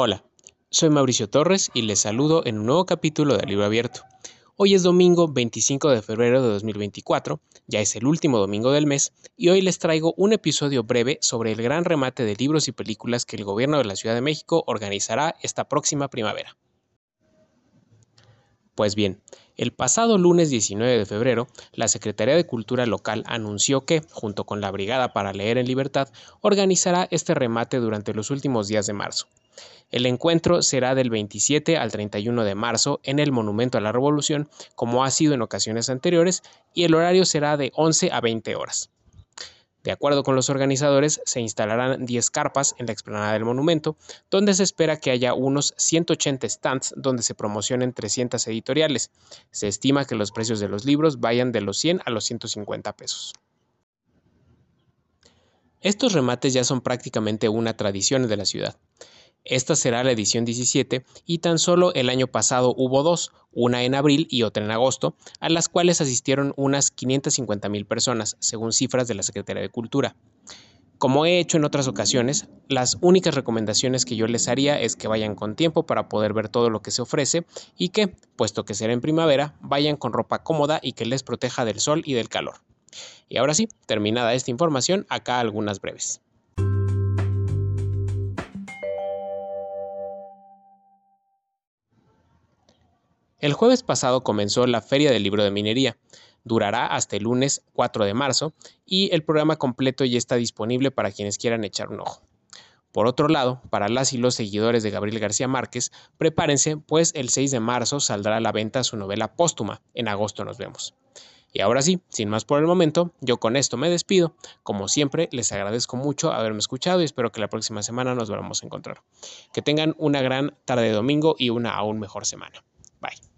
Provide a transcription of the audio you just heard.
Hola, soy Mauricio Torres y les saludo en un nuevo capítulo de Libro Abierto. Hoy es domingo 25 de febrero de 2024, ya es el último domingo del mes, y hoy les traigo un episodio breve sobre el gran remate de libros y películas que el gobierno de la Ciudad de México organizará esta próxima primavera. Pues bien, el pasado lunes 19 de febrero, la Secretaría de Cultura local anunció que, junto con la Brigada para Leer en Libertad, organizará este remate durante los últimos días de marzo. El encuentro será del 27 al 31 de marzo en el Monumento a la Revolución, como ha sido en ocasiones anteriores, y el horario será de 11 a 20 horas. De acuerdo con los organizadores, se instalarán 10 carpas en la explanada del monumento, donde se espera que haya unos 180 stands donde se promocionen 300 editoriales. Se estima que los precios de los libros vayan de los 100 a los 150 pesos. Estos remates ya son prácticamente una tradición de la ciudad. Esta será la edición 17 y tan solo el año pasado hubo dos, una en abril y otra en agosto, a las cuales asistieron unas 550 mil personas, según cifras de la Secretaría de Cultura. Como he hecho en otras ocasiones, las únicas recomendaciones que yo les haría es que vayan con tiempo para poder ver todo lo que se ofrece y que, puesto que será en primavera, vayan con ropa cómoda y que les proteja del sol y del calor. Y ahora sí, terminada esta información, acá algunas breves. El jueves pasado comenzó la Feria del Libro de Minería. Durará hasta el lunes 4 de marzo y el programa completo ya está disponible para quienes quieran echar un ojo. Por otro lado, para las y los seguidores de Gabriel García Márquez, prepárense, pues el 6 de marzo saldrá a la venta su novela póstuma. En agosto nos vemos. Y ahora sí, sin más por el momento, yo con esto me despido. Como siempre, les agradezco mucho haberme escuchado y espero que la próxima semana nos volvamos a encontrar. Que tengan una gran tarde de domingo y una aún mejor semana. Bye.